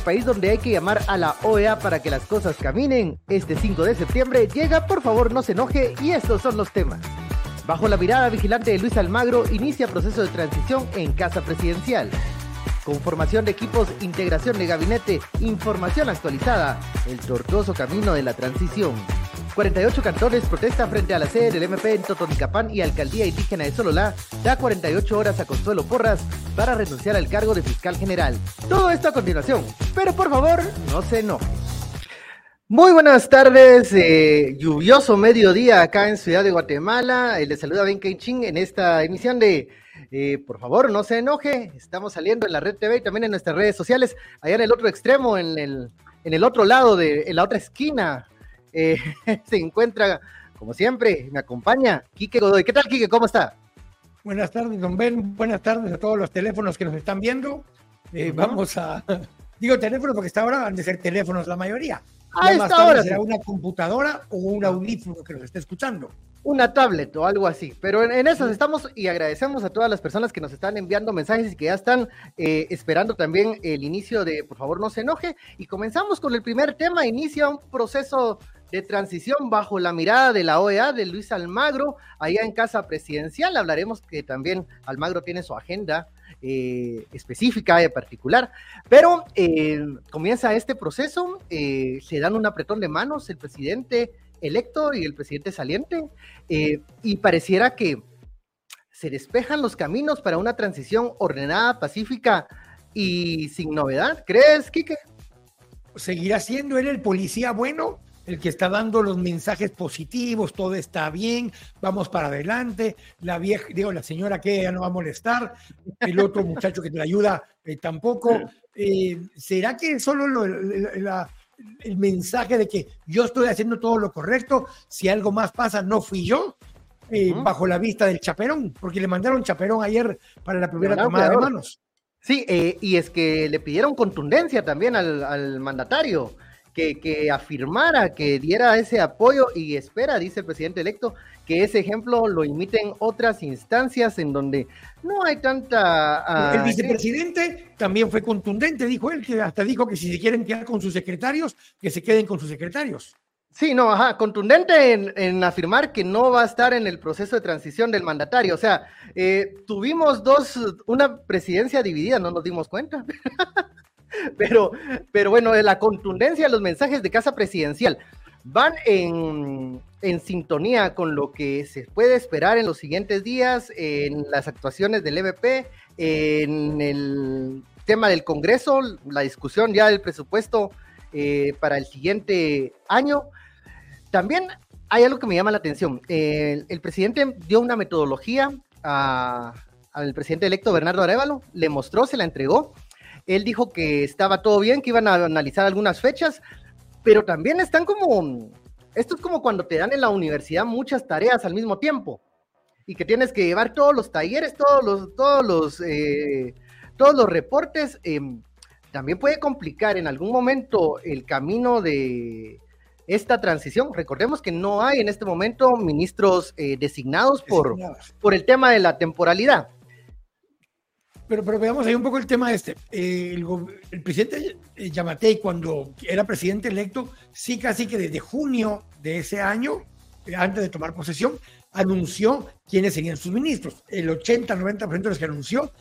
país donde hay que llamar a la OEA para que las cosas caminen, este 5 de septiembre llega, por favor no se enoje, y estos son los temas. Bajo la mirada vigilante de Luis Almagro, inicia proceso de transición en Casa Presidencial. Conformación de equipos, integración de gabinete, información actualizada, el tortuoso camino de la transición. 48 cantones protesta frente a la sede del MP en Totonicapán y Alcaldía Indígena de Sololá da 48 horas a Consuelo Porras para renunciar al cargo de fiscal general. Todo esto a continuación, pero por favor, no se enoje. Muy buenas tardes, eh, lluvioso mediodía acá en Ciudad de Guatemala. Eh, les saluda Ben Ching en esta emisión de eh, por favor, no se enoje. Estamos saliendo en la red TV y también en nuestras redes sociales. Allá en el otro extremo, en el, en el otro lado, de, en la otra esquina, eh, se encuentra, como siempre, me acompaña Quique Godoy. ¿Qué tal, Quique? ¿Cómo está? Buenas tardes, don Ben. Buenas tardes a todos los teléfonos que nos están viendo. Eh, vamos a. Digo teléfonos porque hasta ahora han de ser teléfonos la mayoría. A esta hora. Será una computadora o un audífono que nos esté escuchando. Una tablet o algo así. Pero en, eso estamos y agradecemos a todas las personas que nos están enviando mensajes y que ya están eh, esperando también el inicio de Por favor no se enoje. Y comenzamos con el primer tema. Inicia un proceso de transición bajo la mirada de la OEA de Luis Almagro, allá en Casa Presidencial. Hablaremos que también Almagro tiene su agenda eh, específica y particular, pero eh, comienza este proceso, eh, se dan un apretón de manos el presidente electo y el presidente saliente, y pareciera que se despejan los caminos para una transición ordenada, pacífica y sin novedad. ¿Crees, Quique? ¿Seguirá siendo él el policía bueno? El que está dando los mensajes positivos, todo está bien, vamos para adelante, la vieja, digo, la señora que ya no va a molestar, el otro muchacho que te ayuda eh, tampoco. Eh, ¿Será que solo el mensaje de que yo estoy haciendo todo lo correcto, si algo más pasa, no fui yo? Eh, bajo la vista del chaperón, porque le mandaron chaperón ayer para la primera tomada de manos. Sí, y es que le pidieron contundencia también al, al mandatario que, afirmara, que diera ese apoyo y espera, dice el presidente electo, que ese ejemplo lo imiten otras instancias en donde no hay tanta... el ah, vicepresidente también fue contundente, dijo él, que hasta dijo que si se quieren quedar con sus secretarios, que se queden con sus secretarios. Sí, no, ajá, contundente en, afirmar que no va a estar en el proceso de transición del mandatario. O sea, eh, tuvimos dos, una presidencia dividida, no nos dimos cuenta. pero, pero bueno, la contundencia de los mensajes de Casa Presidencial van en, sintonía con lo que se puede esperar en los siguientes días, en las actuaciones del EVP, en el tema del Congreso, la discusión ya del presupuesto eh, para el siguiente año. También hay algo que me llama la atención. el presidente dio una metodología al presidente electo Bernardo Arevalo, le mostró, se la entregó, él dijo que estaba todo bien, que iban a analizar algunas fechas, pero también están como, esto es como cuando te dan en la universidad muchas tareas al mismo tiempo y que tienes que llevar todos los talleres, todos los, todos los, eh, todos los reportes. Em, también puede complicar en algún momento el camino de esta transición. Recordemos que no hay en este momento ministros eh, designados, por, por el tema de la temporalidad. Pero, pero veamos ahí un poco el tema este. Eh, el, presidente eh, Yamatei, cuando era presidente electo, sí casi que desde junio de ese año, eh, antes de tomar posesión, anunció quiénes serían sus ministros. El 80-90% de los que anunció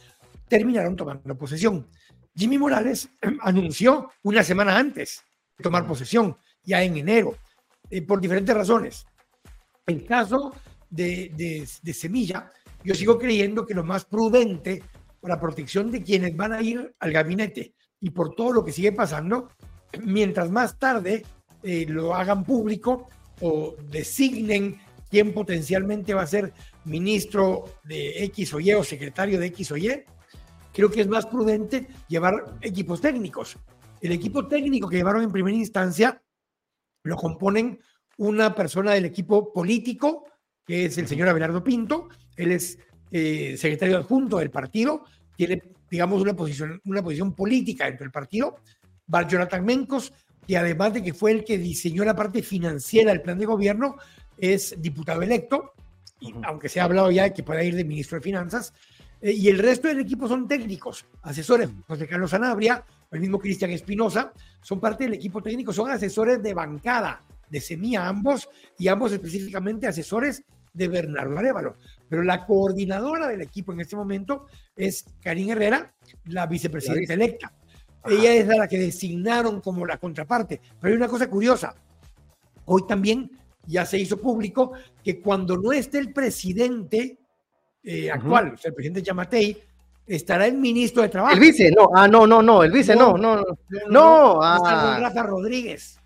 terminaron tomando posesión. Jimmy Morales anunció una semana antes de tomar posesión, ya en enero, por diferentes razones. En caso de, de, de Semilla, yo sigo creyendo que lo más prudente por la protección de quienes van a ir al gabinete y por todo lo que sigue pasando, mientras más tarde eh, lo hagan público o designen quién potencialmente va a ser ministro de X o Y o secretario de X o Y, creo que es más prudente llevar equipos técnicos. El equipo técnico que llevaron en primera instancia lo componen una persona del equipo político, que es el señor Abelardo Pinto, él es eh, secretario adjunto del partido, tiene, digamos, una posición, una posición política dentro del partido. Va Jonathan Mencos, que además de que fue el que diseñó la parte financiera del plan de gobierno, es diputado electo, y aunque se ha hablado ya de que pueda ir de ministro de Finanzas. Eh, y el resto del equipo son técnicos, asesores. José Carlos Sanabria, el mismo Cristian Espinosa, son parte del equipo técnico, son asesores de bancada, de Semilla ambos, y ambos específicamente asesores de Bernardo Arevalo. Pero la coordinadora del equipo en este momento es Karin Herrera, la vicepresidenta electa. Ella es la que designaron como la contraparte. Pero hay una cosa curiosa. Hoy también ya se hizo público que cuando no esté el presidente eh, actual, o sea, el presidente Yamatei, estará el ministro de Trabajo. El vice, no, ah, no, no, no, el vice, no, no, no, no, ah. Rafa Rodríguez.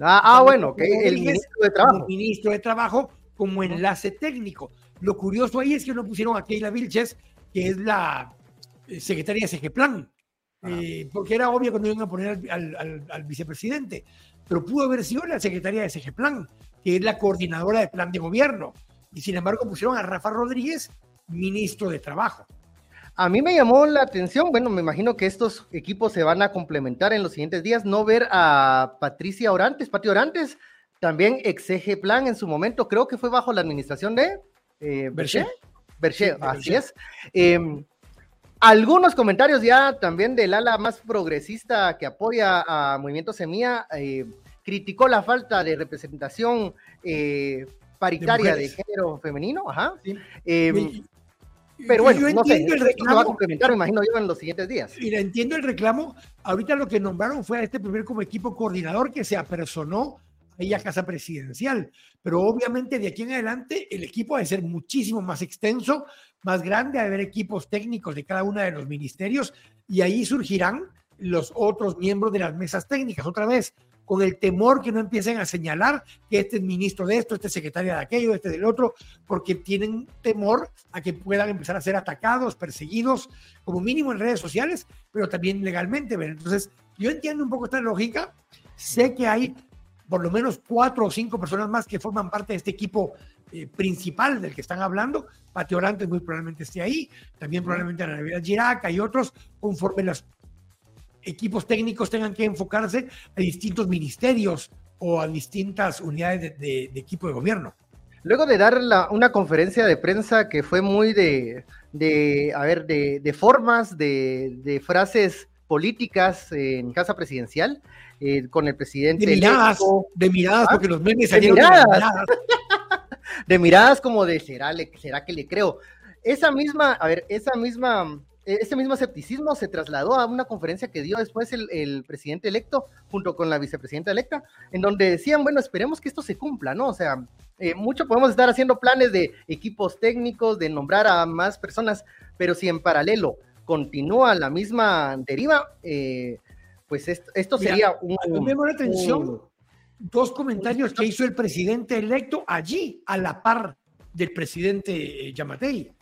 Ah, ah bueno, el ministro de Trabajo. El ministro de Trabajo como enlace técnico. Lo curioso ahí es que no pusieron a Keila Vilches, que es la eh, secretaria de Plan, eh, porque era obvio cuando iban a poner al, al, vicepresidente, pero pudo haber sido la secretaria de Plan, que es la coordinadora de plan de gobierno, y sin embargo pusieron a Rafa Rodríguez, ministro de Trabajo. A mí me llamó la atención, bueno, me imagino que estos equipos se van a complementar en los siguientes días, no ver a Patricia Orantes, Pati Orantes, también ex Plan en su momento, creo que fue bajo la administración de eh, Berché. Berché, así es. Em, algunos comentarios ya también del ala más progresista que apoya a Movimiento Semilla, eh, criticó la falta de representación eh, paritaria de, género femenino, ajá. Em, pero bueno, yo no sé, el reclamo, va a complementar, me imagino yo, en los siguientes días. Mira, entiendo el reclamo. Ahorita lo que nombraron fue a este primer como equipo coordinador que se apersonó ahí a Casa Presidencial. Pero obviamente de aquí en adelante el equipo debe ser muchísimo más extenso, más grande, a haber equipos técnicos de cada uno de los ministerios y ahí surgirán los otros miembros de las mesas técnicas. Otra vez, con el temor que no empiecen a señalar que este es ministro de esto, este es secretario de aquello, este del otro, porque tienen temor a que puedan empezar a ser atacados, perseguidos, como mínimo en redes sociales, pero también legalmente. Entonces, yo entiendo un poco esta lógica, sé que hay por lo menos cuatro o cinco personas más que forman parte de este equipo eh, principal del que están hablando. Patio Orantes muy probablemente esté ahí, también probablemente Ana Navidad Girac y otros, conforme las equipos técnicos tengan que enfocarse a distintos ministerios o a distintas unidades de, equipo de gobierno. Luego de dar una conferencia de prensa que fue muy de, a ver, de, formas, de, frases políticas en casa presidencial, eh, con el presidente. De miradas, de miradas, porque los memes salieron de miradas. De miradas, como de, ¿será, ¿será que le creo? Esa misma, a ver, esa misma ese mismo escepticismo se trasladó a una conferencia que dio después el, presidente electo junto con la vicepresidenta electa, en donde decían, bueno, esperemos que esto se cumpla, ¿no? O sea, eh, mucho podemos estar haciendo planes de equipos técnicos, de nombrar a más personas, pero si en paralelo continúa la misma deriva, eh, pues esto, sería un... Me la atención dos comentarios que hizo el presidente electo allí, a la par del presidente Yamatei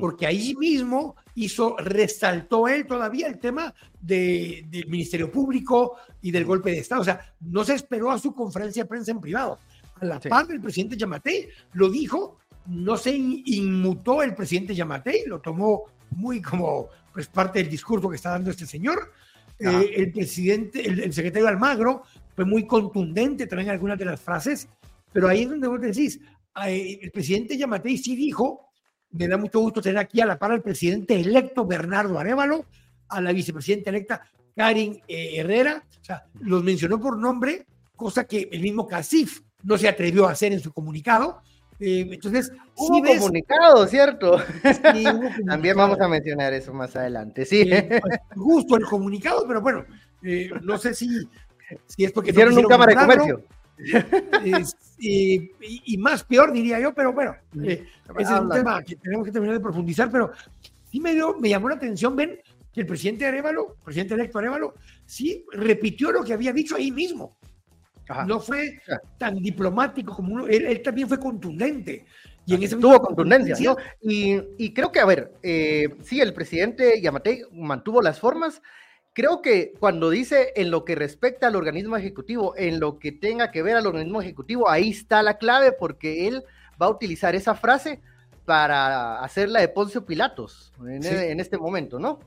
porque ahí mismo hizo, resaltó él todavía el tema del Ministerio Público y del golpe de Estado. O sea, no se esperó a su conferencia de prensa en privado. A la par del presidente Yamatei lo dijo, no se inmutó el presidente Yamatei, lo tomó muy como pues, parte del discurso que está dando este señor. Eh, el presidente, el, secretario Almagro fue muy contundente también en algunas de las frases, pero ahí es donde vos decís, eh, el presidente Yamatei sí dijo me da mucho gusto tener aquí a la par al presidente electo Bernardo Arevalo, a la vicepresidenta electa Karin eh, Herrera. O sea, los mencionó por nombre, cosa que el mismo Casif no se atrevió a hacer en su comunicado. Eh, entonces, hubo comunicado, ¿cierto? También vamos a mencionar eso más adelante, sí. Eh, justo pues, el comunicado, pero bueno, no sé si, si es porque... Hicieron un cámara de comercio y, más peor, diría yo, pero bueno, eh, ese es un tema que tenemos que terminar de profundizar, pero sí me, dio, me llamó la atención, ven, que el presidente Arevalo, presidente electo Arevalo, sí repitió lo que había dicho ahí mismo. No fue tan diplomático como uno, él, también fue contundente. Y en ese tuvo contundencia, ¿no? Y, creo que, a ver, eh, sí, el presidente Yamatei mantuvo las formas, creo que cuando dice en lo que respecta al organismo ejecutivo, en lo que tenga que ver al organismo ejecutivo, ahí está la clave porque él va a utilizar esa frase para hacerla de Poncio Pilatos en, e, este momento, ¿no?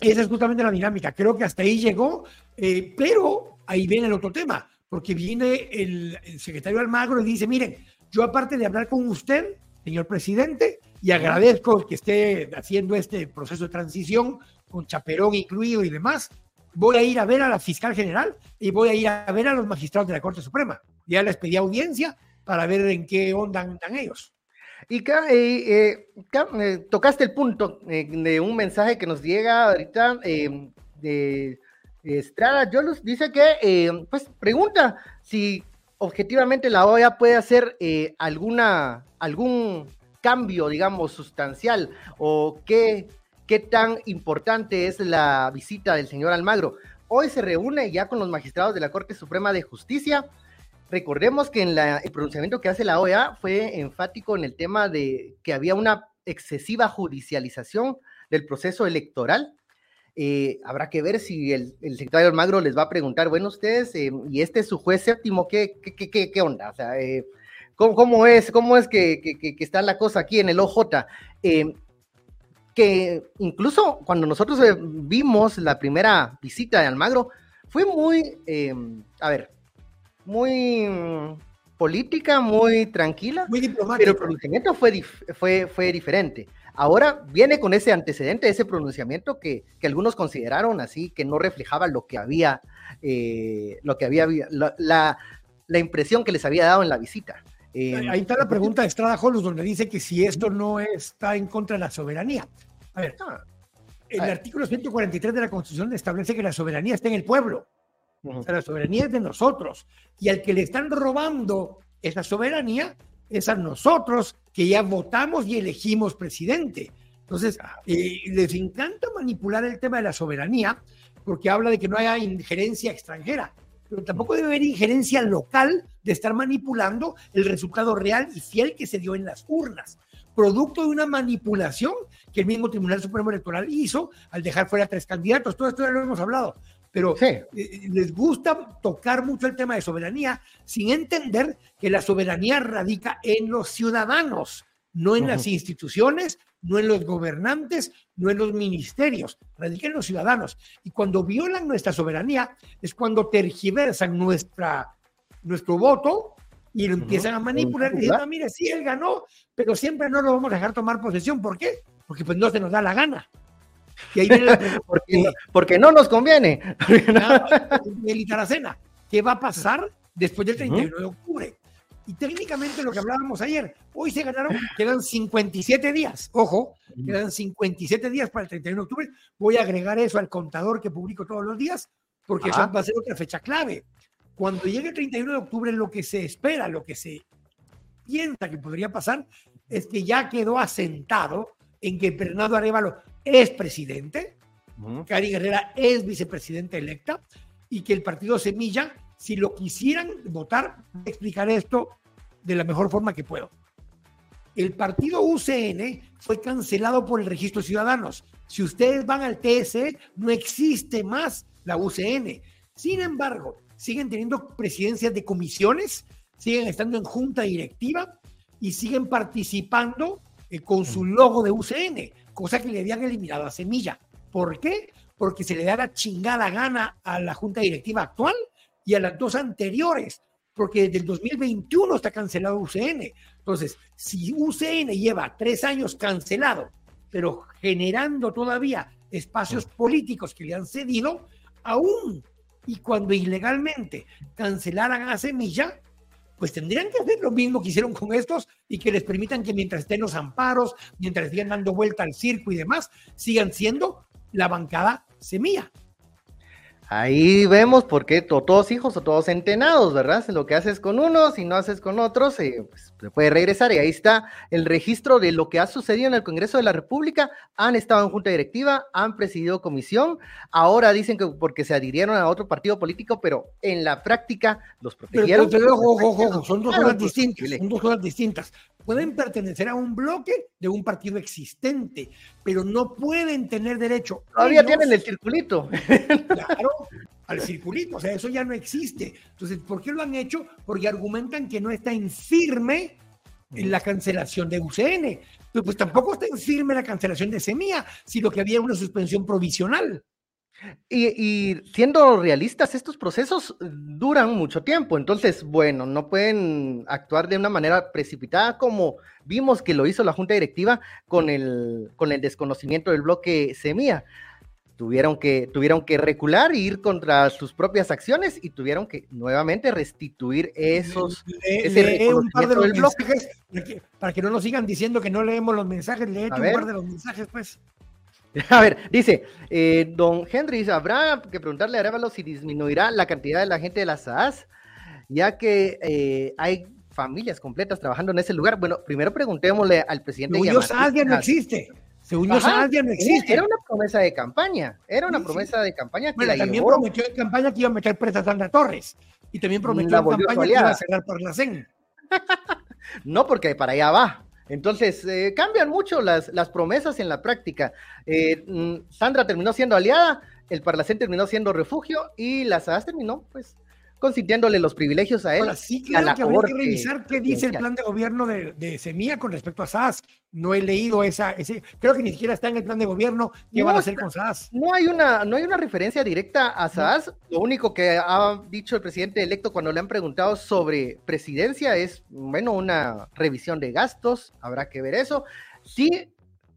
Esa es justamente la dinámica. Creo que hasta ahí llegó, eh, pero ahí viene el otro tema, porque viene el, secretario Almagro y dice, miren, yo aparte de hablar con usted, señor presidente, y agradezco que esté haciendo este proceso de transición con Chaperón incluido y demás. Voy a ir a ver a la fiscal general y voy a ir a ver a los magistrados de la Corte Suprema. Ya les pedí audiencia para ver en qué onda andan ellos. Y eh, eh, tocaste el punto eh, de un mensaje que nos llega ahorita de Estrada Yolus. Dice que, pues, pregunta si objetivamente la OEA puede hacer alguna, algún cambio, digamos, sustancial o qué, qué tan importante es la visita del señor Almagro. Hoy se reúne ya con los magistrados de la Corte Suprema de Justicia Recordemos que en el pronunciamiento que hace la OEA fue enfático en el tema de que había una excesiva judicialización del proceso electoral. Eh, habrá que ver si el, secretario Almagro les va a preguntar, bueno, ustedes, eh, y este es su juez séptimo, ¿qué, qué, qué, qué onda? O sea, eh, ¿cómo, es, cómo es que, que, está la cosa aquí en el OJ? que incluso cuando nosotros vimos la primera visita de Almagro, fue muy, a ver, muy política, muy tranquila. Muy diplomática. Pero el pronunciamiento fue, fue, fue diferente. Ahora viene con ese antecedente, ese pronunciamiento que, que algunos consideraron así, que no reflejaba lo que había, eh, lo que había, la, la, impresión que les había dado en la visita. Eh, Ahí está la pregunta de Estrada Holus, donde dice que si esto no está en contra de la soberanía. A ver, ah, el artículo 143 de la Constitución establece que la soberanía está en el pueblo la soberanía es de nosotros. Y al que le están robando esa soberanía es a nosotros que ya votamos y elegimos presidente. Entonces, eh, les encanta manipular el tema de la soberanía porque habla de que no haya injerencia extranjera, pero tampoco debe haber injerencia local de estar manipulando el resultado real y fiel que se dio en las urnas, producto de una manipulación que el mismo Tribunal Supremo Electoral hizo al dejar fuera a tres candidatos. Todo esto ya lo hemos hablado pero eh, les gusta tocar mucho el tema de soberanía sin entender que la soberanía radica en los ciudadanos, no en las instituciones, no en los gobernantes, no en los ministerios, radica en los ciudadanos. Y cuando violan nuestra soberanía es cuando tergiversan nuestra, nuestro voto y lo empiezan a manipular y dicen, ah, mire, sí, él ganó, pero siempre no lo vamos a dejar tomar posesión. ¿Por qué? Porque pues no se nos da la gana. Y ahí viene porque, no, nos conviene. El Itaracena, ¿qué va a pasar después del 31 de octubre? Y técnicamente lo que hablábamos ayer, hoy se ganaron, quedan 57 días, ojo, quedan 57 días para el 31 de octubre. Voy a agregar eso al contador que publico todos los días, porque eso va a ser otra fecha clave. Cuando llegue el 31 de octubre, lo que se espera, lo que se piensa que podría pasar, es que ya quedó asentado en que Bernardo Arevalo es presidente, Cari Guerrera es vicepresidenta electa y que el partido Semilla, si lo quisieran votar, explicar esto de la mejor forma que puedo. El partido UCN fue cancelado por el registro de ciudadanos. Si ustedes van al TSE, no existe más la UCN. Sin embargo, siguen teniendo presidencias de comisiones, siguen estando en junta directiva y siguen participando eh, con su logo de UCN cosa que le habían eliminado a Semilla. ¿Por qué? Porque se le da la chingada gana a la junta directiva actual y a las dos anteriores, porque desde el 2021 está cancelado UCN. Entonces, si UCN lleva tres años cancelado, pero generando todavía espacios políticos que le han cedido, aún y cuando ilegalmente cancelaran a Semilla, pues tendrían que hacer lo mismo que hicieron con estos y que les permitan que mientras estén los amparos, mientras sigan dando vuelta al circo y demás, sigan siendo la bancada semilla. Ahí vemos por qué todos hijos o todos entenados, ¿verdad? Lo que haces con unos si no haces con otros, eh, pues, se puede regresar. Y ahí está el registro de lo que ha sucedido en el Congreso de la República. Han estado en junta directiva, han presidido comisión. Ahora dicen que porque se adhirieron a otro partido político, pero en la práctica los protegieron. son dos cosas distintas. Son dos cosas distintas pueden pertenecer a un bloque de un partido existente, pero no pueden tener derecho. Todavía tienen el circulito. Claro, al circulito, o sea, eso ya no existe. Entonces, ¿por qué lo han hecho? Porque argumentan que no está en firme en la cancelación de UCN. Pero pues tampoco está en firme la cancelación de Semilla, sino que había una suspensión provisional. Y, siendo realistas, estos procesos duran mucho tiempo, entonces, bueno, no pueden actuar de una manera precipitada como vimos que lo hizo la Junta Directiva con el, con el desconocimiento del bloque Semilla. Tuvieron que, tuvieron que recular e ir contra sus propias acciones y tuvieron que nuevamente restituir esos ese un par de del bloque. Para que, no nos sigan diciendo que no leemos los mensajes, lee un par de los mensajes, pues. A ver, dice, eh, don Henry, habrá que preguntarle a Arevalo si disminuirá la cantidad de la gente de la SAS, ya que eh, hay familias completas trabajando en ese lugar. Bueno, primero preguntémosle al presidente. Según SAS ya no existe. Según yo, ya no existe. Era una promesa de campaña. Era una promesa de campaña que bueno, también prometió en campaña que iba a meter presa a Sandra Torres. Y también prometió en campaña que iba a cerrar por la CEN. no, porque para allá va. Entonces, eh, cambian mucho las, las, promesas en la práctica. Eh, mm, Sandra terminó siendo aliada, el Parlacén terminó siendo refugio y la SAS terminó, pues, consintiéndole los privilegios a él. Ahora sí claro que habría que revisar qué dice el plan de gobierno de, de, Semilla con respecto a SAS. No he leído esa, ese, creo que ni siquiera está en el plan de gobierno qué van a hacer con SAS. No hay una, no hay una referencia directa a SAS. Lo único que ha dicho el presidente electo cuando le han preguntado sobre presidencia es, bueno, una revisión de gastos, habrá que ver eso. Sí,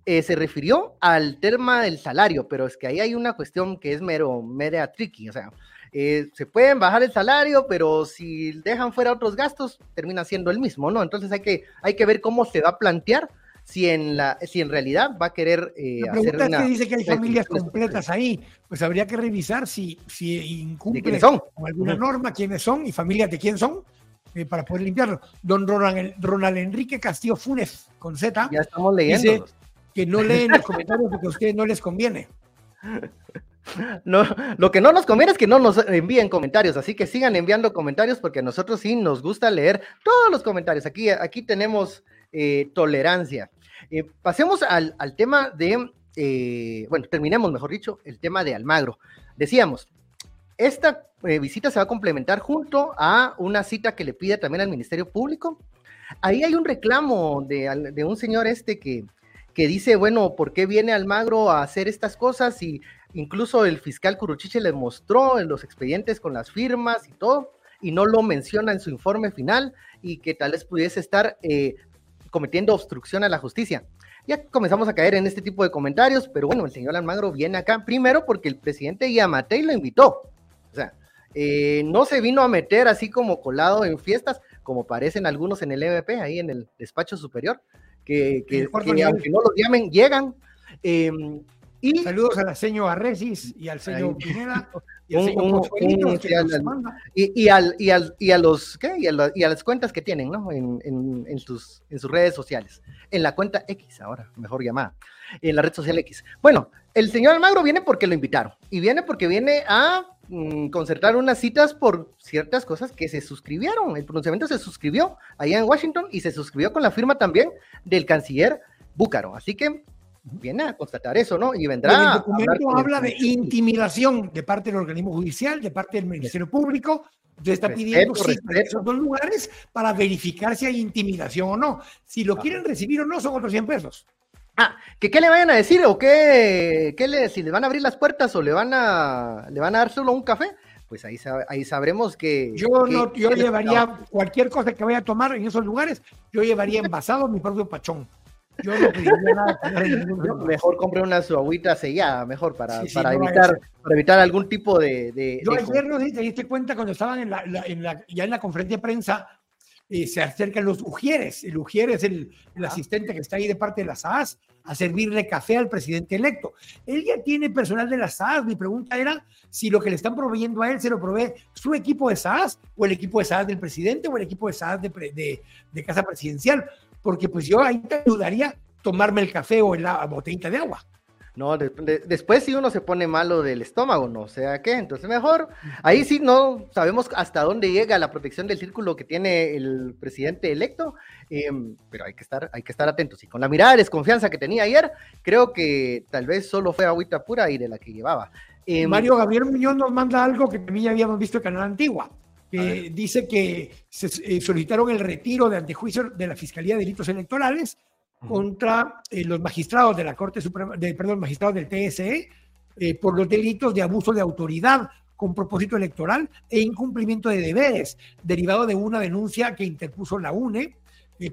eh, se refirió al tema del salario, pero es que ahí hay una cuestión que es mero, media tricky, o sea, eh, se pueden bajar el salario, pero si dejan fuera otros gastos, termina siendo el mismo, ¿no? Entonces hay que, hay que ver cómo se va a plantear si en, la, si en realidad va a querer eh, hacer una... Es que dice que hay familias completas ahí, pues habría que revisar si, si incumple con alguna norma, quiénes son y familias de quién son, eh, para poder limpiarlo. Don Ronald, Ronald, Enrique Castillo Funes, con Z, ya estamos leyendo. dice que no leen los comentarios porque a ustedes no les conviene. No, lo que no nos conviene es que no nos envíen comentarios, así que sigan enviando comentarios porque a nosotros sí nos gusta leer todos los comentarios. Aquí, aquí tenemos eh, tolerancia. Eh, pasemos al, tema de, eh, bueno, terminemos, mejor dicho, el tema de Almagro. Decíamos, esta visita se va a complementar junto a una cita que le pide también al Ministerio Público. Ahí hay un reclamo de, de un señor este que, que dice, bueno, ¿por qué viene Almagro a hacer estas cosas? Y incluso el fiscal Curuchiche le mostró en los expedientes con las firmas y todo, y no lo menciona en su informe final, y que tal vez pudiese estar eh, cometiendo obstrucción a la justicia. Ya comenzamos a caer en este tipo de comentarios, pero bueno, el señor Almagro viene acá primero porque el presidente Yamatei lo invitó. O sea, eh, no se vino a meter así como colado en fiestas, como parecen algunos en el MP, ahí en el despacho superior, que, aunque no los llamen, llegan. Em, y, Saludos a la señor Arresis y al señor Pineda y al señor y, y, al, y, al, y a los ¿qué? Y a, y a, las cuentas que tienen, ¿no? En, en, en, sus, en sus redes sociales. En la cuenta X, ahora, mejor llamada. En la red social X. Bueno, el señor Almagro viene porque lo invitaron. Y viene porque viene a mm, concertar unas citas por ciertas cosas que se suscribieron. El pronunciamiento se suscribió allá en Washington y se suscribió con la firma también del canciller Búcaro. Así que viene a constatar eso, ¿no? Y vendrá. el documento habla de intimidación de parte del organismo judicial, de parte del Ministerio Público. Usted está pidiendo esos dos lugares para verificar si hay intimidación o no. Si lo quieren recibir o no, son otros 100 pesos. Ah, que qué le vayan a decir o qué, qué le, si le van a abrir las puertas o le van a, le van a dar solo un café, pues ahí, ahí sabremos que... Yo, no, yo llevaría cualquier cosa que vaya a tomar en esos lugares, yo llevaría envasado mi propio pachón. Yo no pediría nada. mejor compre una su agüita sellada, mejor para, para evitar, para evitar algún tipo de. de Yo ayer no sé te diste cuenta cuando estaban en la, en la, ya en la conferencia de prensa, eh, se acercan los Ujieres. El Ujier es el, el asistente que está ahí de parte de la SAS a servirle café al presidente electo. Él ya tiene personal de la SAS. Mi pregunta era si lo que le están proveyendo a él se lo provee su equipo de SAS o el equipo de SAS del presidente o el equipo de SAS de, de, de Casa Presidencial porque pues yo ahí te ayudaría tomarme el café o la botellita de agua. No, después si uno se pone malo del estómago, no sea qué, entonces mejor, ahí sí no sabemos hasta dónde llega la protección del círculo que tiene el presidente electo, em, pero hay que estar, hay que estar atentos. Y con la mirada de desconfianza que tenía ayer, creo que tal vez solo fue agüita pura y de la que llevaba. Em, Mario Gabriel Muñoz nos manda algo que también ya habíamos visto en Canal Antigua que dice que se eh, solicitaron el retiro de antejuicio de la Fiscalía de Delitos Electorales contra eh, los magistrados de la Corte Suprema, de, perdón, magistrados del TSE, eh, por los delitos de abuso de autoridad con propósito electoral e incumplimiento de deberes, derivado de una denuncia que interpuso la UNE,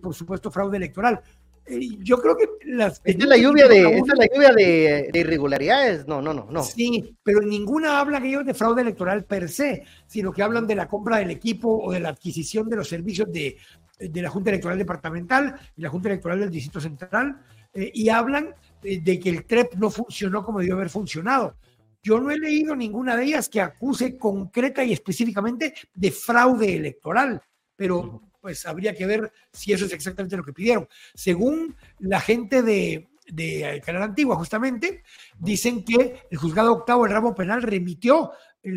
por supuesto fraude electoral. Eh, yo creo que las... Esta es la lluvia, de, esta es la lluvia de, irregularidades, no, no, no, no. Sí, pero ninguna habla que ellos de fraude electoral per se, sino que hablan de la compra del equipo o de la adquisición de los servicios de, de la Junta Electoral Departamental y la Junta Electoral del Distrito Central, eh, y hablan de, de que el TREP no funcionó como debió haber funcionado. Yo no he leído ninguna de ellas que acuse concreta y específicamente de fraude electoral, pero pues habría que ver si eso es exactamente lo que pidieron. Según la gente de, de Canal Antigua, justamente, dicen que el juzgado octavo del ramo penal remitió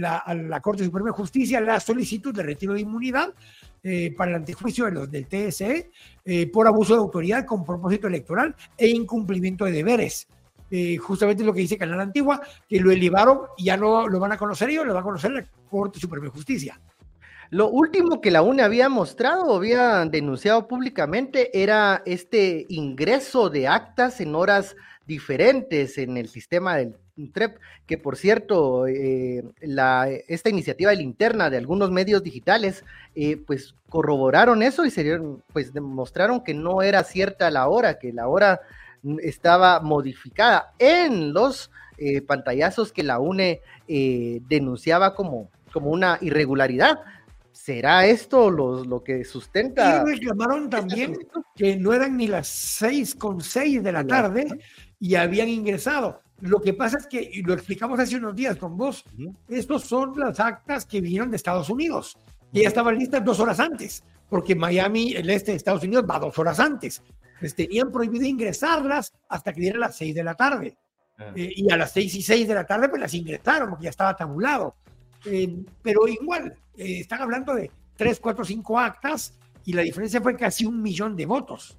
a la Corte Suprema de Justicia la solicitud de retiro de inmunidad eh, para el antejuicio de los del TSE eh, por abuso de autoridad con propósito electoral e incumplimiento de deberes. Eh, justamente lo que dice Canal Antigua, que lo elevaron y ya no lo van a conocer ellos, lo va a conocer la Corte Suprema de Justicia. Lo último que la UNE había mostrado o había denunciado públicamente era este ingreso de actas en horas diferentes en el sistema del TREP, que por cierto, eh, esta iniciativa de linterna de algunos medios digitales, eh, pues corroboraron eso y se, pues demostraron que no era cierta la hora, que la hora estaba modificada en los eh, pantallazos que la UNE eh, denunciaba como, como una irregularidad. ¿Será esto lo, lo que sustenta? Y reclamaron también que no eran ni las seis con seis de la tarde y habían ingresado. Lo que pasa es que, y lo explicamos hace unos días con vos, estos son las actas que vinieron de Estados Unidos, y ya estaban listas dos horas antes, porque Miami, el este de Estados Unidos, va dos horas antes les tenían prohibido ingresarlas hasta que dieran las 6 de la tarde. Ah. Eh, y a las 6 y 6 de la tarde pues las ingresaron porque ya estaba tabulado. Eh, pero igual, eh, están hablando de 3, 4, 5 actas y la diferencia fue casi un millón de votos.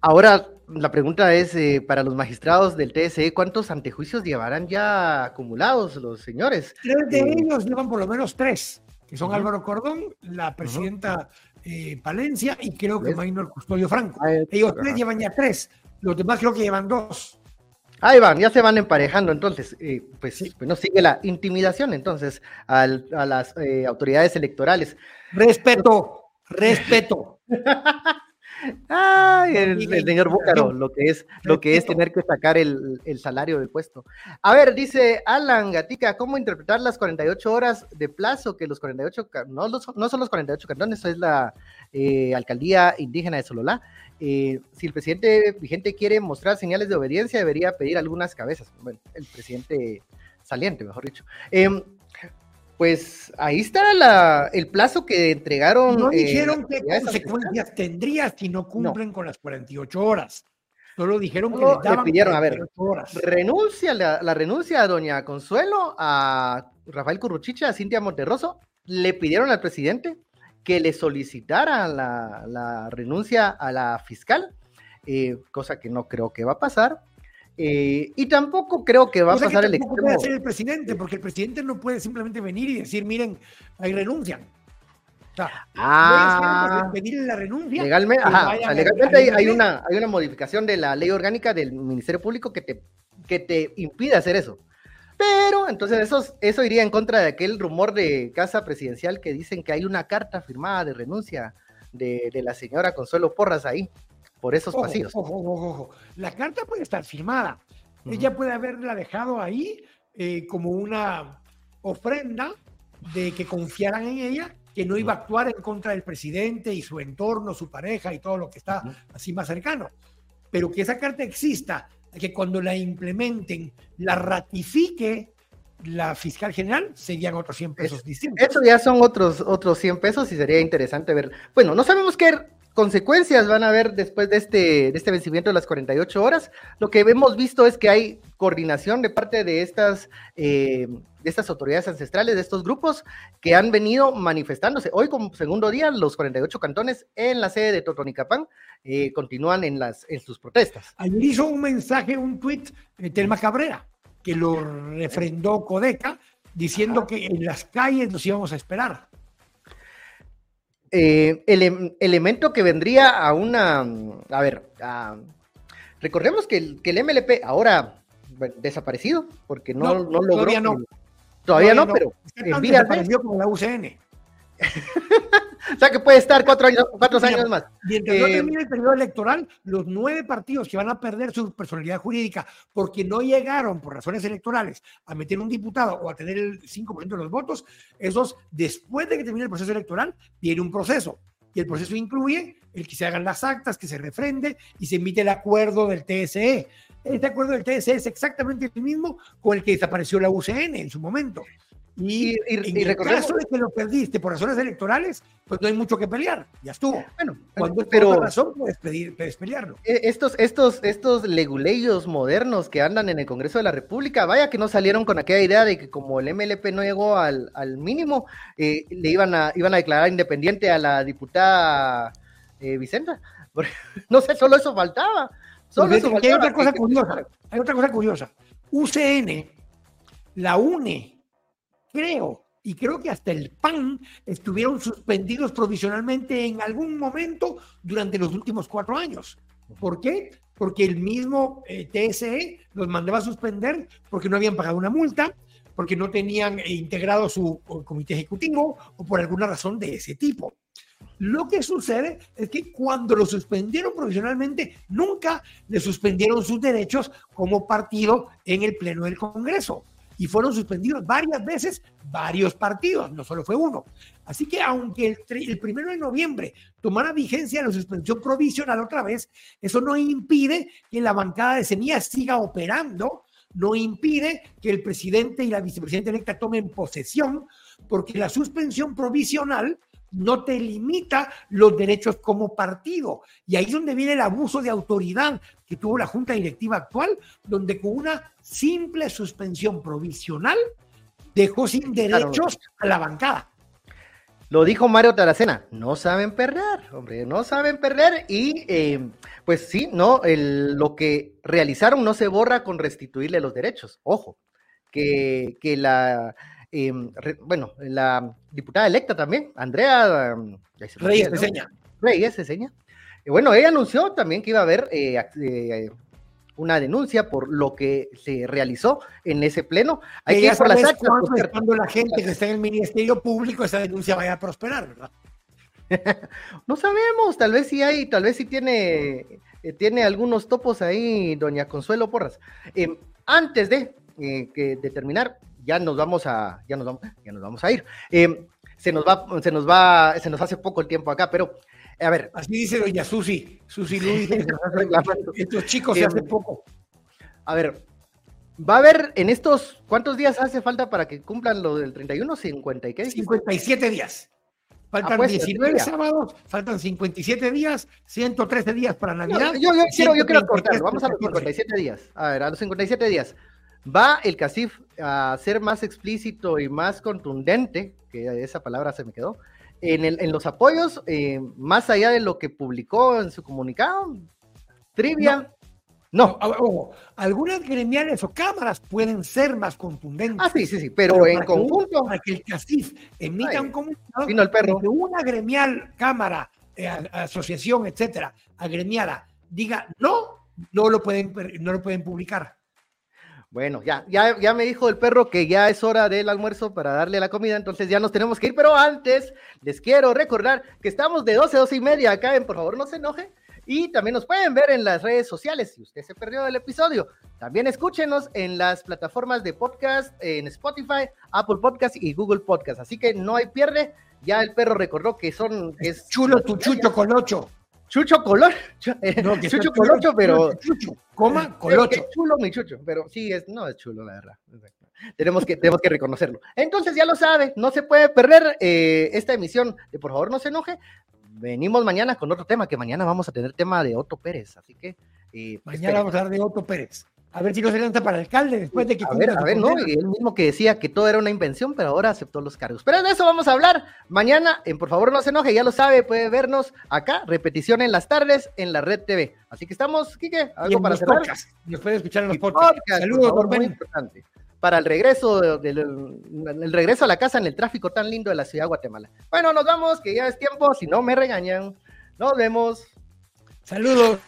Ahora, la pregunta es, para los magistrados del TSE, ¿cuántos antejuicios llevarán ya acumulados los señores? Tres de ellos llevan por lo menos tres, que son Álvaro Cordón, la presidenta eh, Palencia y creo que Maynor Custodio Franco. Ellos tres llevan ya tres, los demás creo que llevan dos. Ahí van, ya se van emparejando, entonces, eh, pues, pues, no sigue la intimidación entonces a las eh, autoridades electorales. Respeto, respeto. Ay, el, señor Búcaro, lo que es, lo que es tener que sacar el, salario del puesto. A ver, dice Alan Gatica, ¿cómo interpretar las 48 horas de plazo que los 48, no, no son los 48 cantones, es la eh, alcaldía indígena de Sololá? Eh, si el presidente vigente quiere mostrar señales de obediencia, debería pedir algunas cabezas. Bueno, el presidente saliente, mejor dicho. Em, pues ahí está el plazo que entregaron. No eh, dijeron qué consecuencias tendría si no cumplen con las 48 horas. Solo dijeron que le pidieron, a ver, renuncia, la, renuncia a doña Consuelo, a Rafael Curruchicha, a Cintia Monterroso, le pidieron al presidente que le solicitara la, renuncia a la fiscal, eh, cosa que no creo que va a pasar. Eh, y tampoco creo que va a pasar el extremo. puede hacer el presidente, porque el presidente no puede simplemente venir y decir, miren, ahí renuncian. O sea, ah, pedir la renuncia. Legalmente, hay, una, hay una modificación de la ley orgánica del Ministerio Público que te, que te impide hacer eso. Pero entonces eso, eso iría en contra de aquel rumor de casa presidencial que dicen que hay una carta firmada de renuncia de, de la señora Consuelo Porras ahí por esos pasillos. La carta puede estar firmada. Ella puede haberla dejado ahí eh, como una ofrenda de que confiaran en ella, que no iba a actuar en contra del presidente y su entorno, su pareja y todo lo que está así más cercano. Pero que esa carta exista, que cuando la implementen, la ratifique la fiscal general, serían otros 100 pesos distintos. Eso ya son otros, otros 100 pesos y sería interesante ver. Bueno, no sabemos qué consecuencias van a haber después de este, de este vencimiento de las 48 horas. Lo que hemos visto es que hay coordinación de parte de estas, eh, de estas autoridades ancestrales, de estos grupos que han venido manifestándose. Hoy, como segundo día, los 48 cantones en la sede de Totonicapán eh, continúan en, las, en sus protestas. Ayer hizo un mensaje, un tuit, eh, Telma Cabrera, que lo refrendó Codeca, diciendo que en las calles nos íbamos a esperar. Eh, el em, elemento que vendría a una, a ver, recordemos que el, que el MLP ahora desaparecido, porque no, no, logró. Todavía no. Todavía, no, pero desapareció como la UCN. o sea que puede estar cuatro años, cuatro años más. Mientras no eh, termine el periodo electoral, los nueve partidos que van a perder su personalidad jurídica porque no llegaron por razones electorales a meter un diputado o a tener el 5% de los votos, esos, después de que termine el proceso electoral, viene un proceso. Y el proceso incluye el que se hagan las actas, que se refrende y se emite el acuerdo del TSE. Este acuerdo del TSE es exactamente el mismo con el que desapareció la UCN en su momento. Y, y, en el caso de que lo perdiste por razones electorales, pues no hay mucho que pelear, ya estuvo. Bueno, cuando pero por razón puedes, pedir, puedes pelearlo. E, estos, estos, estos leguleyos modernos que andan en el Congreso de la República, vaya que no salieron con aquella idea de que como el MLP no llegó al, al mínimo, eh, le iban a, iban a declarar independiente a la diputada eh, Vicenta. No sé, solo eso faltaba. Solo eso faltaba. Hay otra cosa curiosa. Hay otra cosa curiosa. UCN la UNE creo, y creo que hasta el PAN estuvieron suspendidos provisionalmente en algún momento durante los últimos cuatro años. ¿Por qué? Porque el mismo eh, TSE los mandaba a suspender porque no habían pagado una multa, porque no tenían eh, integrado su comité ejecutivo o por alguna razón de ese tipo. Lo que sucede es que cuando lo suspendieron provisionalmente, nunca le suspendieron sus derechos como partido en el Pleno del Congreso y fueron suspendidos varias veces varios partidos, no solo fue uno. Así que aunque el, primero de noviembre tomara vigencia la suspensión provisional otra vez, eso no impide que la bancada de semillas siga operando, no impide que el presidente y la vicepresidenta electa tomen posesión, porque la suspensión provisional no te limita los derechos como partido. Y ahí es donde viene el abuso de autoridad que tuvo la Junta Directiva actual, donde con una simple suspensión provisional dejó sin derechos a la bancada. Lo dijo Mario Taracena, no saben perder, hombre, no saben perder y eh, pues sí, no, lo que realizaron no se borra con restituirle los derechos. Ojo, que, que la, Em, bueno, la diputada electa también, Andrea um, Reyes Ceseña. Reyes Ceseña. Y bueno, ella anunció también que iba a haber eh, eh, una denuncia por lo que se realizó en ese pleno. Hay que ir por las actas. Cuando la gente que está en el Ministerio Público, esa denuncia vaya a prosperar, ¿verdad? no sabemos, tal vez sí hay, tal vez sí tiene, eh, tiene algunos topos ahí, doña Consuelo Porras. Em, antes de, que, de terminar, ya nos vamos a, ya nos vamos, ya nos vamos a ir. Em, se nos va, se nos va, se nos hace poco el tiempo acá, pero a ver. Así dice doña Susi, Susi Luis, estos chicos se hace em, poco. A ver, va a haber en estos, ¿cuántos días hace falta para que cumplan lo del 31? ¿50 y qué? 57 días. Faltan 19 ah, pues, sábados, faltan 57 días, 113 días para Navidad. yo, yo, quiero, yo quiero cortar, vamos a los 57 días. A ver, a los 57 días. Va el CACIF a ser más explícito y más contundente, que esa palabra se me quedó, en, el, en los apoyos, eh, más allá de lo que publicó en su comunicado. Trivia. No. algunas gremiales o cámaras pueden ser más contundentes. Ah, sí, sí, sí, pero, en conjunto. para que el CACIF emita un comunicado, el perro. que una gremial, cámara, eh, asociación, etcétera, agremiada, diga no, no lo pueden, no lo pueden publicar. Bueno, ya, ya, ya me dijo el perro que ya es hora del almuerzo para darle la comida, entonces ya nos tenemos que ir, pero antes les quiero recordar que estamos de 12 a 12 y media acá en Por favor no se enoje y también nos pueden ver en las redes sociales si usted se perdió el episodio. También escúchenos en las plataformas de podcast, en Spotify, Apple Podcast y Google Podcast, así que no hay pierde. Ya el perro recordó que son... Es chulo tu chucho con ocho. Chucho Color. No, que Chucho Colocho, pero. Chucho, coma Colocho. chulo mi Chucho, pero sí, es, no es chulo, la verdad. Tenemos que, tenemos que reconocerlo. Entonces, ya lo sabe, no se puede perder eh, esta emisión de Por favor, no se enoje. Venimos mañana con otro tema, que mañana vamos a tener tema de Otto Pérez, así que. Eh, mañana vamos a hablar de Otto Pérez. A ver si no se levanta para alcalde después de que... A ver, a ver, ¿no? Él mismo que decía que todo era una invención, pero ahora aceptó los cargos. Pero de eso vamos a hablar mañana en Por favor no se enoje, ya lo sabe, puede vernos acá, repetición en las tardes en la Red TV. Así que estamos, Quique, algo para cerrar. Nos puede escuchar en los podcasts. Saludos, por muy importante. Para el regreso, del, el regreso a la casa en el tráfico tan lindo de la ciudad de Guatemala. Bueno, nos vamos, que ya es tiempo, si no me regañan. Nos vemos. Saludos.